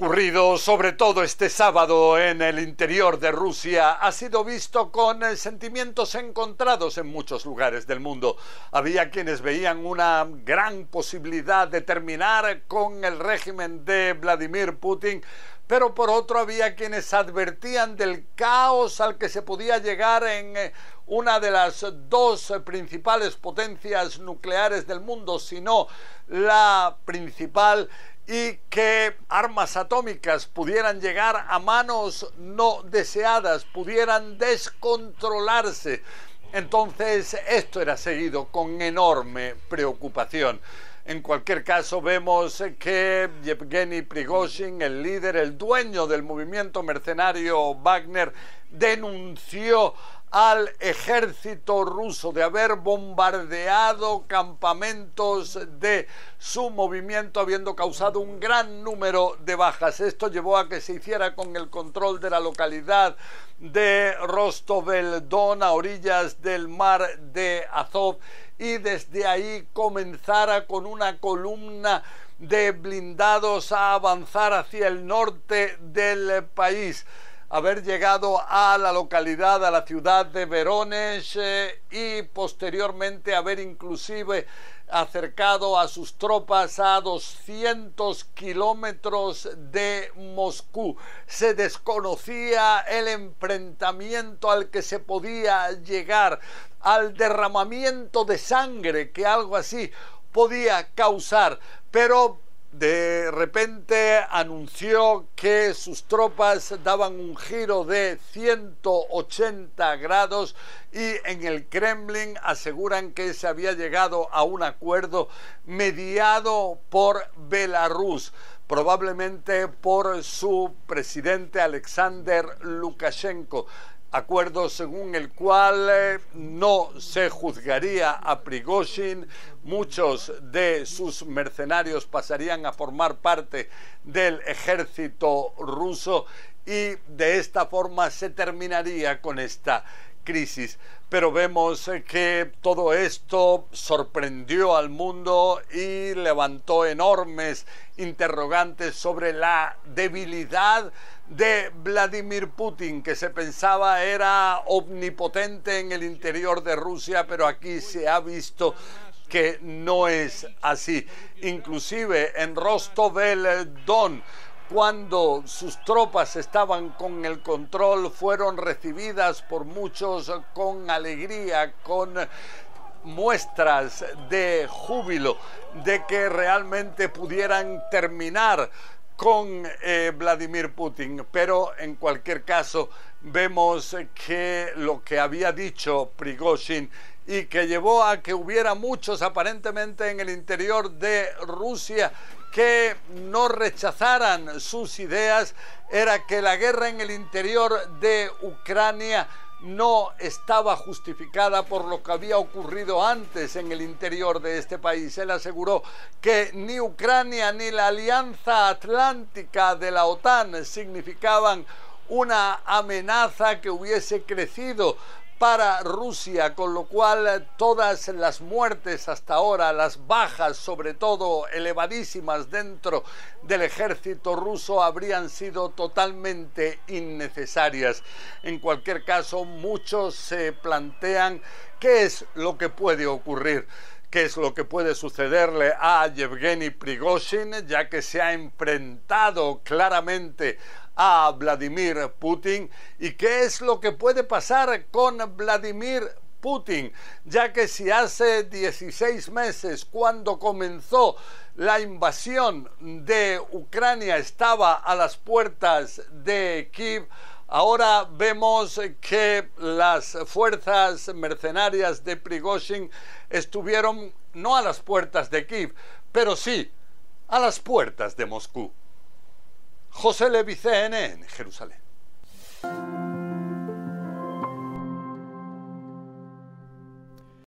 ocurrido, sobre todo este sábado en el interior de Rusia, ha sido visto con eh, sentimientos encontrados en muchos lugares del mundo. Había quienes veían una gran posibilidad de terminar con el régimen de Vladimir Putin, pero por otro había quienes advertían del caos al que se podía llegar en eh, una de las dos principales potencias nucleares del mundo, sino la principal y que armas atómicas pudieran llegar a manos no deseadas, pudieran descontrolarse. Entonces esto era seguido con enorme preocupación. En cualquier caso, vemos que Yevgeny Prigozhin, el líder, el dueño del movimiento mercenario Wagner, denunció al ejército ruso de haber bombardeado campamentos de su movimiento habiendo causado un gran número de bajas. Esto llevó a que se hiciera con el control de la localidad de Rostov el Don a orillas del mar de Azov y desde ahí comenzara con una columna de blindados a avanzar hacia el norte del país haber llegado a la localidad, a la ciudad de Verones eh, y posteriormente haber inclusive acercado a sus tropas a 200 kilómetros de Moscú. Se desconocía el enfrentamiento al que se podía llegar, al derramamiento de sangre que algo así podía causar, pero de repente anunció que sus tropas daban un giro de 180 grados y en el Kremlin aseguran que se había llegado a un acuerdo mediado por Belarus probablemente por su presidente Alexander Lukashenko acuerdo según el cual eh, no se juzgaría a Prigozhin, muchos de sus mercenarios pasarían a formar parte del ejército ruso y de esta forma se terminaría con esta crisis. Pero vemos eh, que todo esto sorprendió al mundo y levantó enormes interrogantes sobre la debilidad de Vladimir Putin, que se pensaba era omnipotente en el interior de Rusia, pero aquí se ha visto que no es así. Inclusive en Rostov el Don, cuando sus tropas estaban con el control, fueron recibidas por muchos con alegría, con muestras de júbilo, de que realmente pudieran terminar con eh, Vladimir Putin. Pero en cualquier caso, vemos que lo que había dicho Prigozhin y que llevó a que hubiera muchos aparentemente en el interior de Rusia que no rechazaran sus ideas era que la guerra en el interior de Ucrania no estaba justificada por lo que había ocurrido antes en el interior de este país. Él aseguró que ni Ucrania ni la Alianza Atlántica de la OTAN significaban una amenaza que hubiese crecido para Rusia, con lo cual todas las muertes hasta ahora, las bajas sobre todo elevadísimas dentro del ejército ruso habrían sido totalmente innecesarias. En cualquier caso, muchos se plantean qué es lo que puede ocurrir qué es lo que puede sucederle a Yevgeny Prigozhin, ya que se ha enfrentado claramente a Vladimir Putin y qué es lo que puede pasar con Vladimir Putin, ya que si hace 16 meses, cuando comenzó la invasión de Ucrania estaba a las puertas de Kiev, ahora vemos que las fuerzas mercenarias de Prigozhin estuvieron no a las puertas de Kiev, pero sí a las puertas de Moscú. José Levi, en Jerusalén.